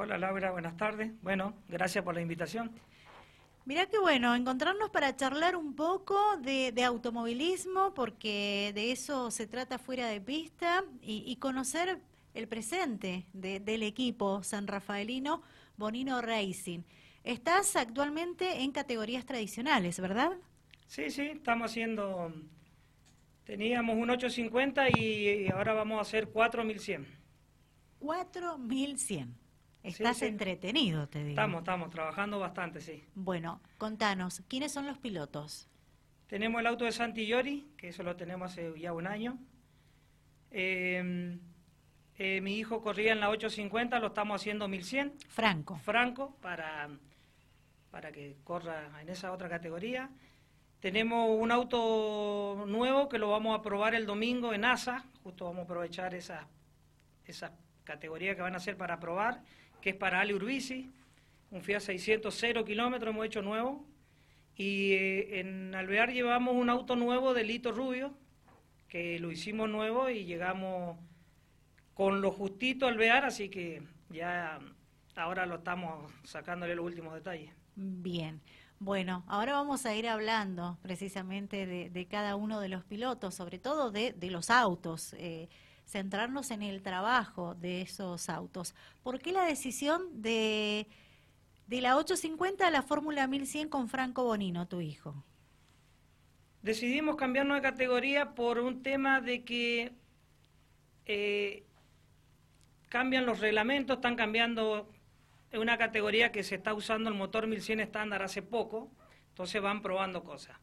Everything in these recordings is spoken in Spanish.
Hola Laura, buenas tardes. Bueno, gracias por la invitación. Mirá qué bueno, encontrarnos para charlar un poco de, automovilismo, porque de eso se trata fuera de pista, y, conocer el presente del equipo san rafaelino Bonino Racing. Estás actualmente en categorías tradicionales, ¿verdad? Sí, sí, estamos haciendo, teníamos un 850 y ahora vamos a hacer 4100. 4100. Estás entretenido, te digo. Estamos, estamos trabajando bastante, sí. Bueno, contanos, ¿quiénes son los pilotos? Tenemos el auto de Santillori, que eso lo tenemos hace ya un año. Eh, eh, mi hijo corría en la 850, lo estamos haciendo 1100. Franco. Franco, para, para que corra en esa otra categoría. Tenemos un auto nuevo que lo vamos a probar el domingo en ASA, justo vamos a aprovechar esas esa categorías que van a ser para probar, es para Ale Urbisi, un Fiat 600, 0 kilómetros, hemos hecho nuevo. Y eh, en Alvear llevamos un auto nuevo de Lito Rubio, que lo hicimos nuevo y llegamos con lo justito al Alvear, así que ya ahora lo estamos sacándole los últimos detalles. Bien. Bueno, ahora vamos a ir hablando precisamente de, cada uno de los pilotos, sobre todo de, los autos, eh, centrarnos en el trabajo de esos autos. ¿Por qué la decisión de, de la 850 a la Fórmula 1100 con Franco Bonino, tu hijo? Decidimos cambiarnos de categoría por un tema de que eh, cambian los reglamentos, están cambiando es una categoría que se está usando el motor 1100 estándar hace poco, entonces van probando cosas.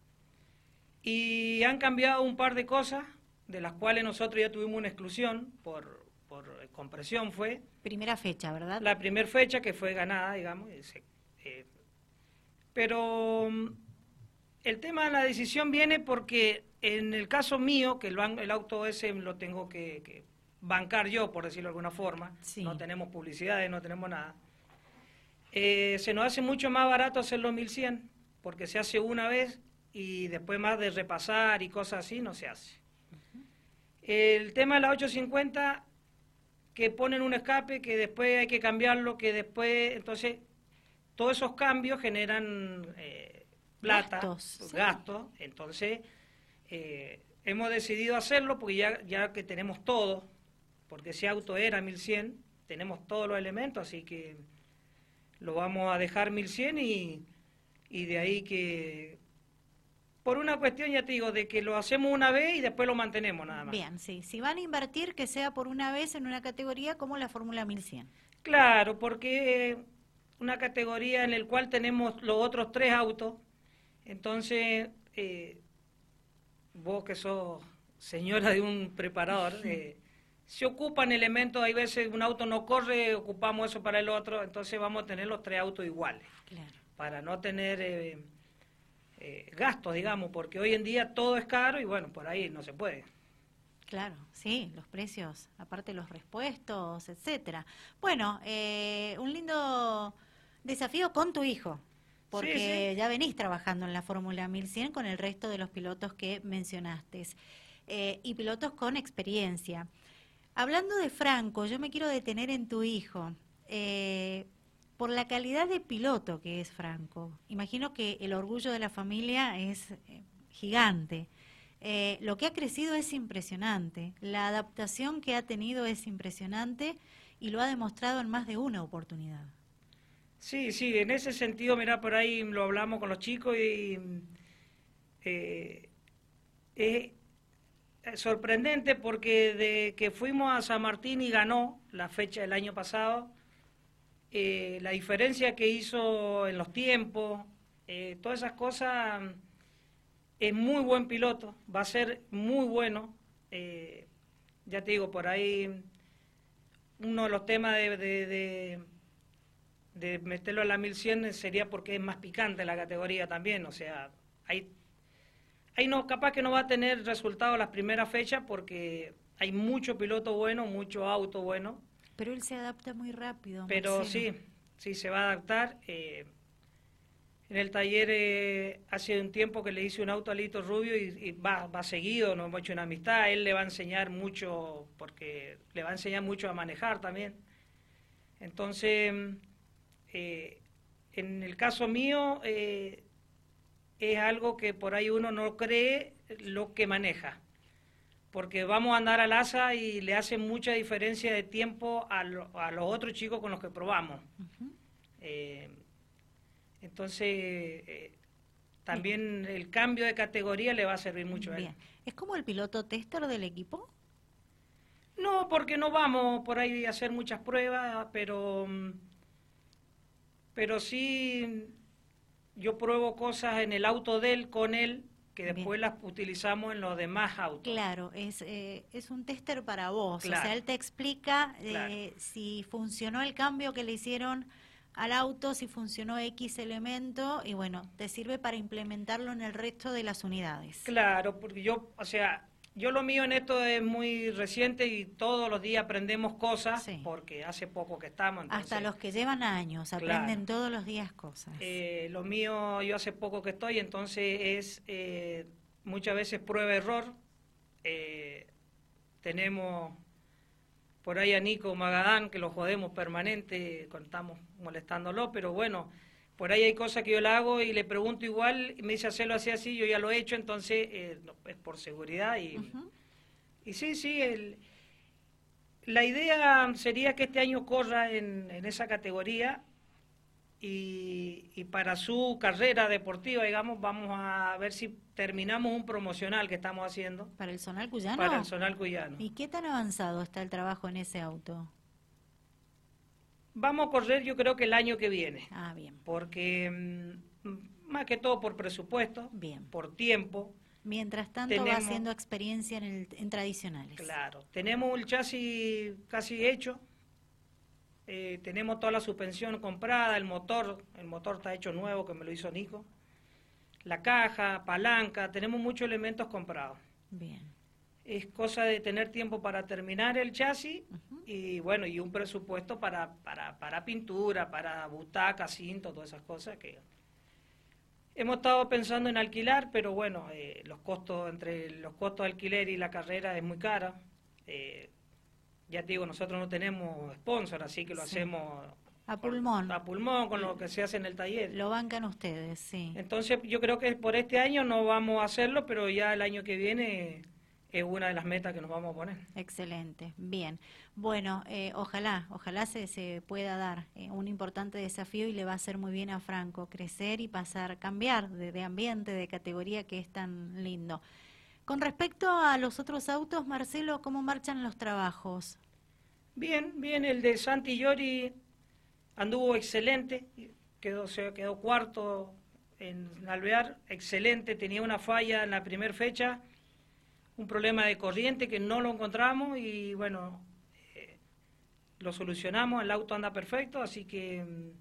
Y han cambiado un par de cosas, de las cuales nosotros ya tuvimos una exclusión por, por compresión fue. Primera fecha, ¿verdad? La primera fecha que fue ganada, digamos. Eh, pero mm, el tema de la decisión viene porque en el caso mío, que el, el auto ese lo tengo que, bancar yo, por decirlo de alguna forma, no tenemos publicidades, no tenemos nada eh, se nos hace mucho más barato hacerlo 1100, porque se hace una vez y después más de repasar y cosas así no se hace. El tema de la 850, que ponen un escape, que después hay que cambiarlo, que después, entonces, todos esos cambios generan eh, plata, gastos, entonces eh, hemos decidido hacerlo porque ya, ya que tenemos todo, porque ese auto era 1100, tenemos todos los elementos, así que lo vamos a dejar 1100 y, y de ahí que por una cuestión, ya te digo, de que lo hacemos una vez y después lo mantenemos nada más. Bien, sí. Si van a invertir, que sea por una vez en una categoría como la Fórmula 1100. Claro, porque una categoría en la cual tenemos los otros tres autos, entonces eh, vos que sos señora de un preparador, eh, se ocupan elementos, hay veces un auto no corre, ocupamos eso para el otro, entonces vamos a tener los tres autos iguales, para no tener eh, eh, gastos, digamos, porque hoy en día todo es caro y bueno, por ahí no se puede. Claro, sí, los precios, aparte los respuestos, etcétera. Bueno, eh, un lindo desafío con tu hijo, porque ya venís trabajando en la Fórmula 1100 con el resto de los pilotos que mencionaste, y pilotos con experiencia. Hablando de Franco, yo me quiero detener en tu hijo. Eh, por la calidad de piloto que es Franco, imagino que el orgullo de la familia es eh, gigante. Eh, lo que ha crecido es impresionante, la adaptación que ha tenido es impresionante y lo ha demostrado en más de una oportunidad. Sí, sí, en ese sentido, mira, por ahí lo hablamos con los chicos y eh, eh, sorprendente porque de que fuimos a San Martín y ganó la fecha del año pasado, eh, la diferencia que hizo en los tiempos, eh, todas esas cosas, es muy buen piloto, va a ser muy bueno. ya te digo, por ahí uno de los temas de, de, de meterlo a la 1100 sería porque es más picante la categoría también, o sea, hay Ahí no, capaz que no va a tener resultado las primeras fechas porque hay mucho piloto bueno, mucho auto bueno. Pero él se adapta muy rápido. Pero sí, sí, se va a adaptar. Eh, en el taller eh, hace un tiempo que le hice un auto a Lito Rubio y, va, va seguido, nos hemos hecho una amistad. Él le va a enseñar mucho, porque le va a enseñar mucho a manejar también. Entonces, eh, en el caso mío, eh, es algo que por ahí uno no cree lo que maneja, porque vamos a andar al asa y le hace mucha diferencia de tiempo a, a los otros chicos con los que probamos. Eh, entonces, también el cambio de categoría le va a servir mucho a él. ¿Es como el piloto tester del equipo? No, porque no vamos por ahí a hacer muchas pruebas, pero, pero sí yo pruebo cosas en el auto de él con él que después las utilizamos en los demás autos. Claro, es, eh, es un tester para vos. O sea, él te explica eh, si funcionó el cambio que le hicieron al auto, si funcionó X elemento, y bueno, te sirve para implementarlo en el resto de las unidades. Claro, porque yo, o sea, yo lo mío en esto es muy reciente y todos los días aprendemos cosas, porque hace poco que estamos. Hasta los que llevan años aprenden todos los días cosas. Eh, lo mío, yo hace poco que estoy, entonces es eh, muchas veces prueba-error. Eh, tenemos por ahí a Nico Magadán, que lo jodemos permanente, estamos molestándolo, pero bueno, por ahí hay cosas que yo le hago y le pregunto igual, y me dice hacerlo así, así, yo ya lo he hecho, entonces eh, es por seguridad. Y, y sí, sí, el, la idea sería que este año corra en, en esa categoría y, y, para su carrera deportiva, digamos, vamos a ver si terminamos un promocional que estamos haciendo. ¿Para el Zonal Cuyano? Para el Zonal Cuyano. ¿Y qué tan avanzado está el trabajo en ese auto? Vamos a correr yo creo que el año que viene. Ah, bien. Porque mm, más que todo por presupuesto, bien. por tiempo. Mientras tanto va haciendo experiencia en, el, en tradicionales. Claro, tenemos el chasis casi hecho, eh, tenemos toda la suspensión comprada, el motor, el motor está hecho nuevo que me lo hizo Nico, la caja, palanca, tenemos muchos elementos comprados. Bien es cosa de tener tiempo para terminar el chasis y bueno, y un presupuesto para, para, para pintura, para butaca, cinto, todas esas cosas que hemos estado pensando en alquilar, pero bueno, eh, los costos entre los costos de alquiler y la carrera es muy cara. Eh, ya te digo, nosotros no tenemos sponsor, así que lo hacemos a pulmón. A pulmón, con lo que se hace en el taller. Lo bancan ustedes, sí. Entonces yo creo que por este año no vamos a hacerlo, pero ya el año que viene es una de las metas que nos vamos a poner. Excelente, bien. Bueno, eh, ojalá, ojalá se, se pueda dar eh, un importante desafío y le va a hacer muy bien a Franco crecer y pasar, cambiar de, ambiente, de categoría que es tan lindo. Con respecto a los otros autos, Marcelo, ¿cómo marchan los trabajos? Bien, bien, el de Santi Llori anduvo excelente, quedó, se quedó cuarto en Alvear, excelente, tenía una falla en la primera fecha un problema de corriente que no lo encontramos y bueno, eh, lo solucionamos, el auto anda perfecto, así que mm,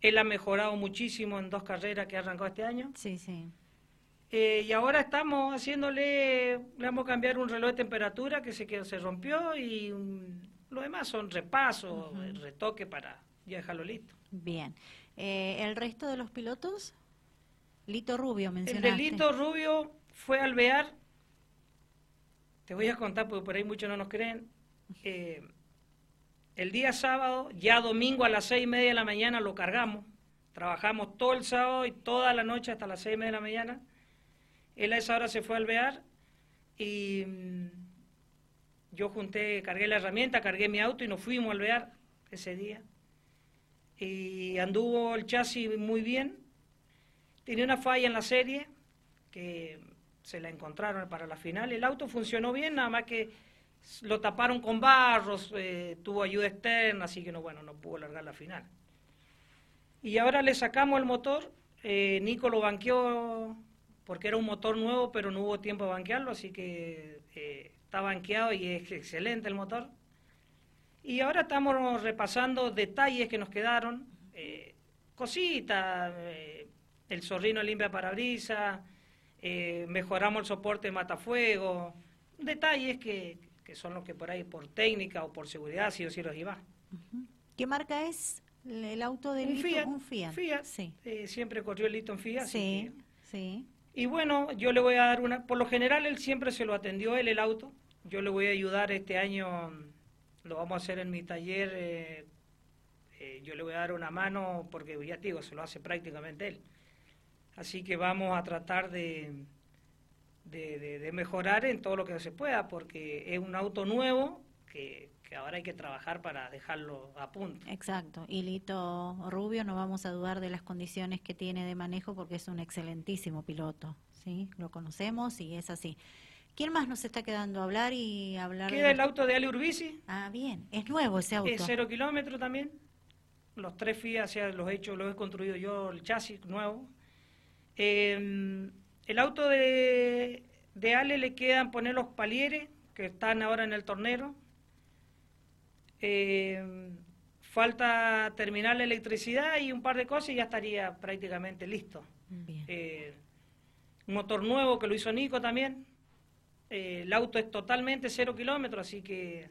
él ha mejorado muchísimo en dos carreras que arrancó este año. Sí, sí. Eh, y ahora estamos haciéndole, le vamos a cambiar un reloj de temperatura que se, quedó, se rompió y lo demás son repasos, retoque para ya dejarlo listo. Bien. Eh, ¿El resto de los pilotos? Lito Rubio mencionaste. El de Lito Rubio fue al Alvear te voy a contar porque por ahí muchos no nos creen. Eh, el día sábado, ya domingo a las seis y media de la mañana lo cargamos. Trabajamos todo el sábado y toda la noche hasta las seis y media de la mañana. Él a esa hora se fue a alvear y mm, yo junté, cargué la herramienta, cargué mi auto y nos fuimos a alvear ese día. Y anduvo el chasis muy bien. Tenía una falla en la serie que se la encontraron para la final. El auto funcionó bien, nada más que lo taparon con barros, eh, tuvo ayuda externa, así que no, bueno, no pudo largar la final. Y ahora le sacamos el motor, eh, Nico lo banqueó porque era un motor nuevo, pero no hubo tiempo de banquearlo, así que eh, está banqueado y es excelente el motor. Y ahora estamos repasando detalles que nos quedaron, cositas, el zorrino limpia parabrisas, eh, mejoramos el soporte de matafuego, detalles que, que, son los que por ahí, por técnica o por seguridad, sí o sí los iba. ¿Qué marca es el auto de un Fiat, un Fiat. sí. Eh, siempre corrió el Lito en Fiat. Sí, sí. Y bueno, yo le voy a dar una, por lo general él siempre se lo atendió él el auto, yo le voy a ayudar este año, lo vamos a hacer en mi taller, eh, eh, yo le voy a dar una mano porque ya te digo, se lo hace prácticamente él. Así que vamos a tratar de, de, mejorar en todo lo que se pueda, porque es un auto nuevo que, que, ahora hay que trabajar para dejarlo a punto. Exacto. Y Lito Rubio, no vamos a dudar de las condiciones que tiene de manejo porque es un excelentísimo piloto. ¿sí? Lo conocemos y es así. ¿Quién más nos está quedando a hablar y hablar? Queda el auto de Ale Urbisi. Ah, bien. Es nuevo ese auto. Es cero kilómetros también. Los tres FIA, los he hecho, los he construido yo, el chasis nuevo. Eh, el auto de, de, Ale le quedan poner los palieres, que están ahora en el tornero. Eh, falta terminar la electricidad y un par de cosas y ya estaría prácticamente listo. Eh, un motor nuevo que lo hizo Nico también. Eh, el auto es totalmente cero kilómetros, así que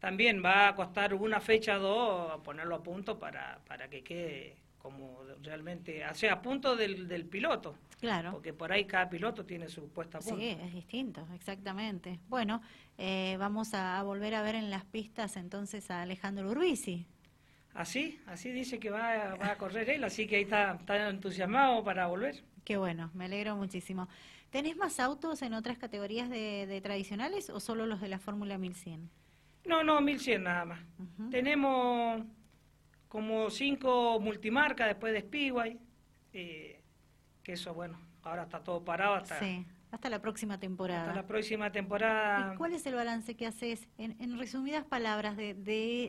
también va a costar una fecha o dos ponerlo a punto para, para que quede como realmente, o sea, a punto del, del piloto. Claro. Porque por ahí cada piloto tiene su puesta a punto. Sí, es distinto, exactamente. Bueno, eh, vamos a, volver a ver en las pistas entonces a Alejandro Urbisi. Así, así dice que va, va a correr él, así que ahí está, está entusiasmado para volver. Qué bueno, me alegro muchísimo. ¿Tenés más autos en otras categorías de, tradicionales o solo los de la Fórmula 1100? No, no, 1100 nada más. Tenemos como cinco multimarcas después de Speedway, eh, que eso, bueno, ahora está todo parado hasta... Sí, hasta la próxima temporada. Hasta la próxima temporada. ¿Cuál es el balance que haces, en, resumidas palabras, de,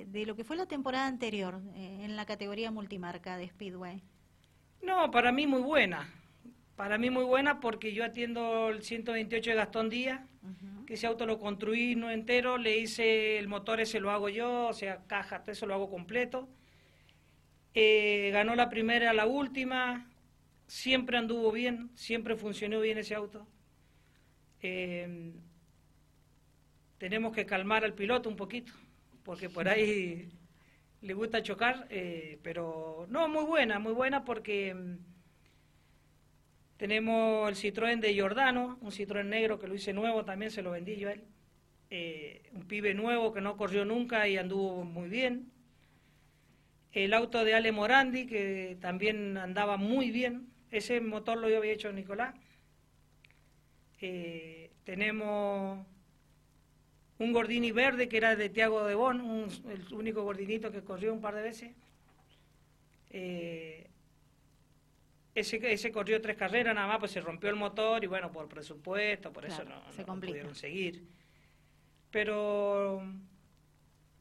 de, lo que fue la temporada anterior eh, en la categoría multimarca de Speedway? No, para mí muy buena para mí muy buena porque yo atiendo el 128 de Gastón Díaz, que ese auto lo construí no entero, le hice el motor ese lo hago yo, o sea, caja, todo eso lo hago completo. Eh, ganó la primera, la última, siempre anduvo bien, siempre funcionó bien ese auto. Eh, tenemos que calmar al piloto un poquito, porque por ahí le gusta chocar, eh, pero no, muy buena, muy buena porque tenemos el Citroën de Giordano, un Citroën negro que lo hice nuevo, también se lo vendí yo a él. Eh, un pibe nuevo que no corrió nunca y anduvo muy bien. El auto de Ale Morandi, que también andaba muy bien. Ese motor lo había hecho Nicolás. Eh, tenemos un Gordini verde que era de Tiago de Bon, el único gordinito que corrió un par de veces. Eh, ese, ese corrió tres carreras nada más, pues se rompió el motor y bueno, por presupuesto, por eso no, se pudieron seguir. Pero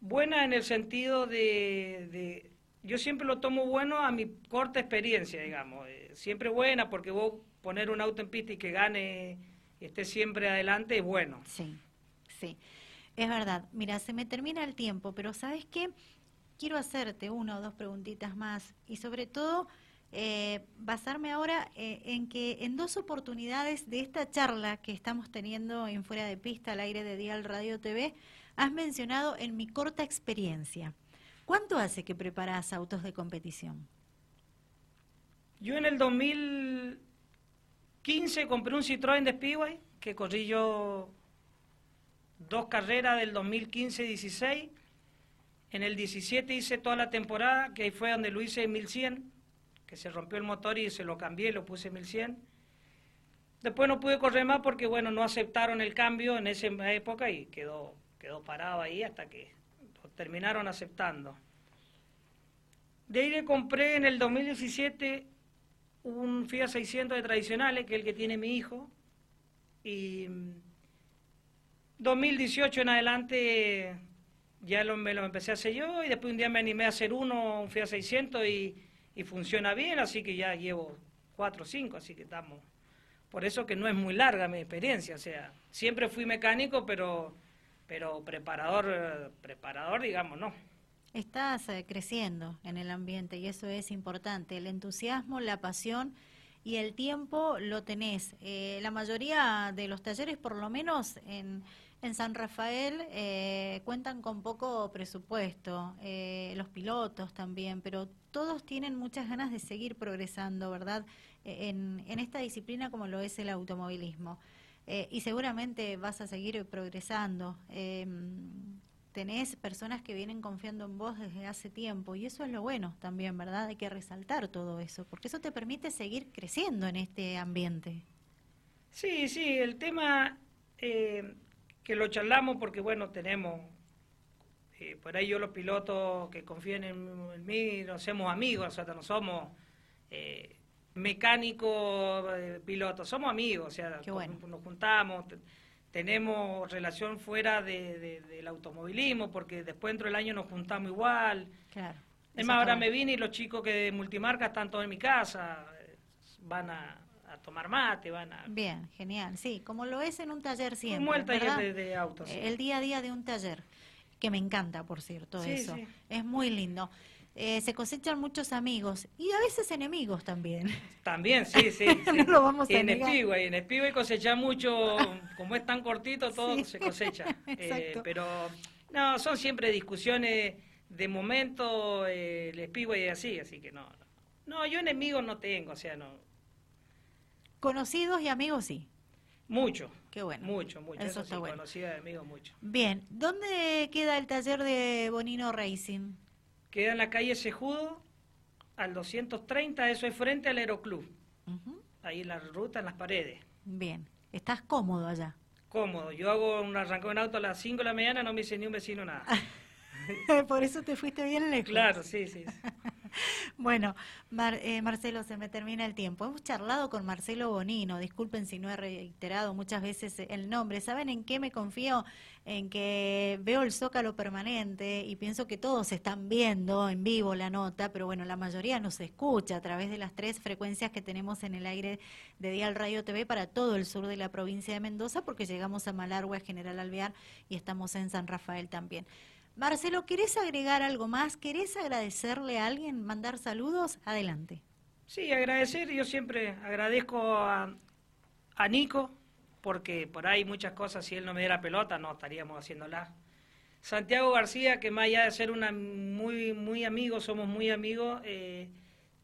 buena en el sentido de, yo siempre lo tomo bueno a mi corta experiencia, digamos. Eh, siempre buena porque vos poner un auto en pista y que gane y esté siempre adelante es bueno. Sí, sí. Es verdad. Mira, se me termina el tiempo, pero ¿sabes qué? Quiero hacerte una o dos preguntitas más y sobre todo eh, basarme ahora eh, en que en dos oportunidades de esta charla que estamos teniendo en Fuera de Pista al aire de Dial Radio TV, has mencionado en mi corta experiencia. ¿Cuánto hace que preparas autos de competición? Yo en el 2015 compré un Citroën de Speedway, que corrí yo dos carreras del 2015-16. En el 17 hice toda la temporada, que ahí fue donde lo hice en 1100 que se rompió el motor y se lo cambié, lo puse 1100. Después no pude correr más porque, bueno, no aceptaron el cambio en esa época y quedó, quedó parado ahí hasta que terminaron aceptando. De ahí le compré en el 2017 un Fiat 600 de tradicionales, que es el que tiene mi hijo, y 2018 en adelante ya lo, me lo empecé a hacer yo y después un día me animé a hacer uno, un Fiat 600 y y funciona bien, así que ya llevo cuatro o cinco, así que estamos. Por eso que no es muy larga mi experiencia, o sea, siempre fui mecánico, pero, pero preparador, preparador, digamos, no. Estás eh, creciendo en el ambiente y eso es importante. El entusiasmo, la pasión y el tiempo lo tenés. Eh, la mayoría de los talleres, por lo menos en en San Rafael eh, cuentan con poco presupuesto, eh, los pilotos también, pero todos tienen muchas ganas de seguir progresando, ¿verdad? Eh, en, en esta disciplina como lo es el automovilismo. Y seguramente vas a seguir progresando. tenés personas que vienen confiando en vos desde hace tiempo y eso es lo bueno también, ¿verdad? Hay que resaltar todo eso, porque eso te permite seguir creciendo en este ambiente. Sí, sí, el tema eh, que lo charlamos porque, bueno, tenemos, eh, por ahí yo los pilotos que confían en, mí, nos hacemos amigos, o sea, no somos eh, mecánicos, pilotos, somos amigos, o sea, nos juntamos tenemos relación fuera del automovilismo, porque después dentro del año nos juntamos igual. Claro. Es más, ahora me vine y los chicos que de multimarca están todos en mi casa, van a, tomar mate, van a... Bien, genial, sí, como lo es en un taller siempre. Como el taller de, autos. El día a día de un taller, que me encanta, por cierto, eso. Es muy lindo. Eh, se cosechan muchos amigos y a veces enemigos también. También, sí, sí. no lo vamos a y en Speedway, en Speedway cosecha mucho, como es tan cortito, todo se cosecha. Eh, pero no, son siempre discusiones de momento, eh, el Speedway es así, así que no, no. No, yo enemigos no tengo, o sea, no. Conocidos y amigos sí. Mucho. Qué bueno. Mucho, mucho. Eso, está bueno. Conocida de amigos, mucho. Bien, ¿dónde queda el taller de Bonino Racing? Queda en la calle Sejudo, al 230, eso es frente al Aeroclub. Ahí en la ruta, en las paredes. Bien. ¿Estás cómodo allá? Cómodo. Yo hago un arrancón en auto a las 5 de la mañana, no me dice ni un vecino nada. Por eso te fuiste bien lejos. Claro, sí, sí. Bueno, eh, Marcelo, se me termina el tiempo. Hemos charlado con Marcelo Bonino, disculpen si no he reiterado muchas veces el nombre. ¿Saben en qué me confío? En que veo el zócalo permanente y pienso que todos están viendo en vivo la nota, pero bueno, la mayoría nos escucha a través de las tres frecuencias que tenemos en el aire de Dial Radio TV para todo el sur de la provincia de Mendoza, porque llegamos a Malargüe, General Alvear y estamos en San Rafael también. Marcelo, ¿querés agregar algo más? ¿Querés agradecerle a alguien, mandar saludos? Adelante. Sí, agradecer, yo siempre agradezco a, Nico, porque por ahí muchas cosas, si él no me diera pelota, no estaríamos haciéndola. Santiago García, que más allá de ser una muy, muy amigo, somos muy amigos, eh,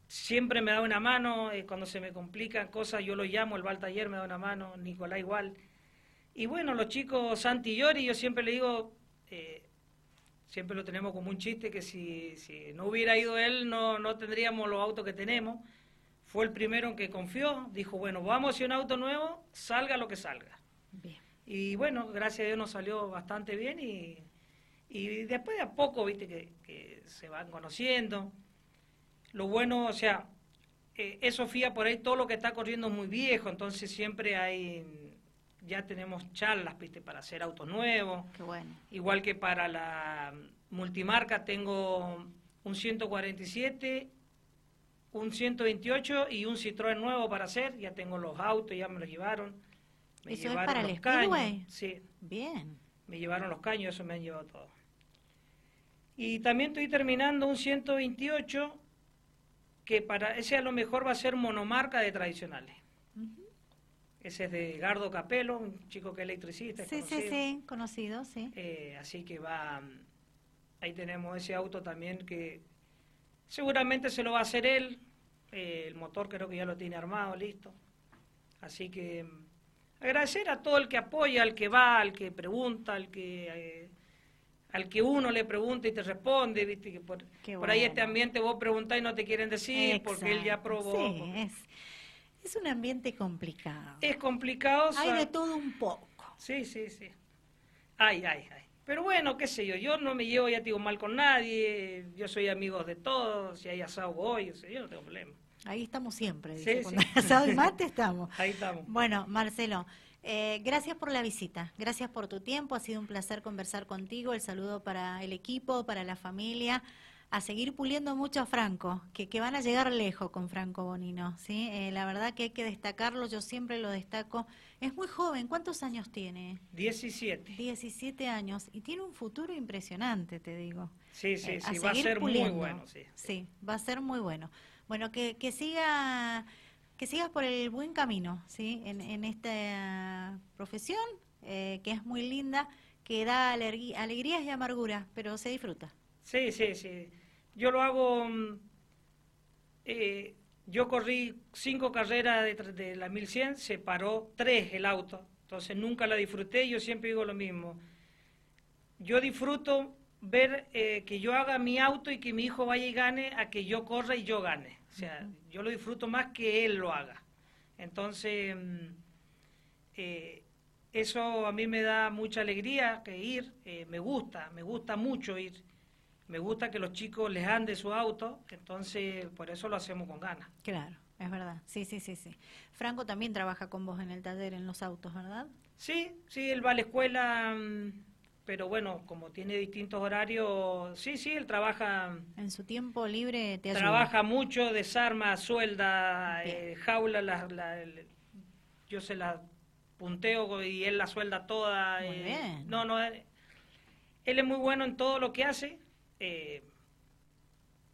siempre me da una mano, eh, cuando se me complican cosas yo lo llamo, el Val Taller me da una mano, Nicolás igual. Y bueno, los chicos Santi y Yori, yo siempre le digo, eh, siempre lo tenemos como un chiste que si, si no hubiera ido él no, no tendríamos los autos que tenemos. Fue el primero en que confió, dijo, bueno, vamos a un auto nuevo, salga lo que salga. Y bueno, gracias a Dios nos salió bastante bien y, y después de a poco, viste, que, se van conociendo. Lo bueno, o sea, eh, es Sofía por ahí todo lo que está corriendo es muy viejo, entonces siempre hay ya tenemos charlas ¿viste? para hacer autos nuevos. Qué bueno. Igual que para la multimarca tengo un 147, un 128 y un Citroën nuevo para hacer. Ya tengo los autos, ya me los llevaron. Me ¿Eso es para el caños. Sí. Bien. Me llevaron los caños, eso me han llevado todo. Y también estoy terminando un 128 que para ese a lo mejor va a ser monomarca de tradicionales. Ese es de Gardo Capelo, un chico que es electricista. sí, sí, sí, conocido, sí. Eh, así que va, ahí tenemos ese auto también que seguramente se lo va a hacer él. Eh, el motor creo que ya lo tiene armado, listo. Así que agradecer a todo el que apoya, al que va, al que pregunta, al que... Eh, al que uno le pregunta y te responde, viste que por, ahí este ambiente vos preguntás y no te quieren decir porque él ya probó. Sí, es, es un ambiente complicado. Es complicado. Hay de todo un poco. Sí, sí, sí. Ay, ay, ay. Pero bueno, qué sé yo, yo no me llevo, ya digo, mal con nadie, yo soy amigo de todos, si hay asado hoy, yo no tengo problema. Ahí estamos siempre, sí, cuando hay asado y mate estamos. Ahí estamos. Bueno, Marcelo, eh, gracias por la visita, gracias por tu tiempo, ha sido un placer conversar contigo, el saludo para el equipo, para la familia a seguir puliendo mucho a Franco, que, que van a llegar lejos con Franco Bonino, ¿sí? Eh, la verdad que hay que destacarlo, yo siempre lo destaco. Es muy joven, ¿cuántos años tiene? 17. 17 años, y tiene un futuro impresionante, te digo. Sí, sí, eh, sí, va a ser muy bueno, sí. Sí, va a ser muy bueno. Bueno, que, que siga que sigas por el buen camino, ¿sí? En, en esta profesión, eh, que es muy linda, que da alegrías y amarguras, pero se disfruta. Sí, sí, sí. Yo lo hago... Mm, eh, yo corrí cinco carreras de, de, la 1100, se paró tres el auto, entonces nunca la disfruté, yo siempre digo lo mismo. yo disfruto ver eh, que yo haga mi auto y que mi hijo vaya y gane a que yo corra y yo gane. O sea, yo lo disfruto más que él lo haga. Entonces, mm, eh, eso a mí me da mucha alegría que ir, eh, me gusta, me gusta mucho ir. Me gusta que los chicos les ande su auto, entonces por eso lo hacemos con ganas. Claro, es verdad. Sí, sí, sí, sí. Franco también trabaja con vos en el taller en los autos, ¿verdad? Sí, sí, él va a la escuela, mm, pero bueno, como tiene distintos horarios, sí, sí, él trabaja. En su tiempo libre te ayuda. Trabaja mucho, desarma, suelda, eh, jaula, la, yo se la punteo y él la suelda toda. Muy eh, bien. No, no, él, él es muy bueno en todo lo que hace. Eh,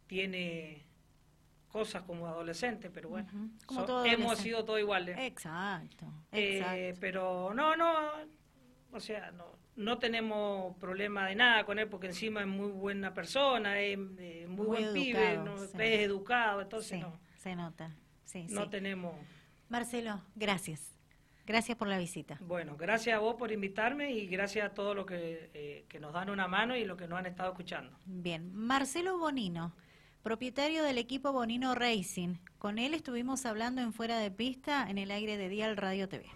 tiene cosas como adolescente, pero bueno, Ujú, como so- todo hemos sido todos iguales. Exacto, Eh, exacto. pero no, no, o sea, no, no tenemos problema de nada con él porque encima es muy buena persona, es eh, muy, Muy buen pibe, educado, no, sí. es educado, entonces sí, no, se nota. Sí, no sí. tenemos... Marcelo, gracias. Gracias por la visita. Bueno, gracias a vos por invitarme y gracias a todos los que, eh, que nos dan una mano y los que nos han estado escuchando. Bien, Marcelo Bonino, propietario del equipo Bonino Racing. Con él estuvimos hablando en Fuera de Pista en el aire de Dial Radio TV.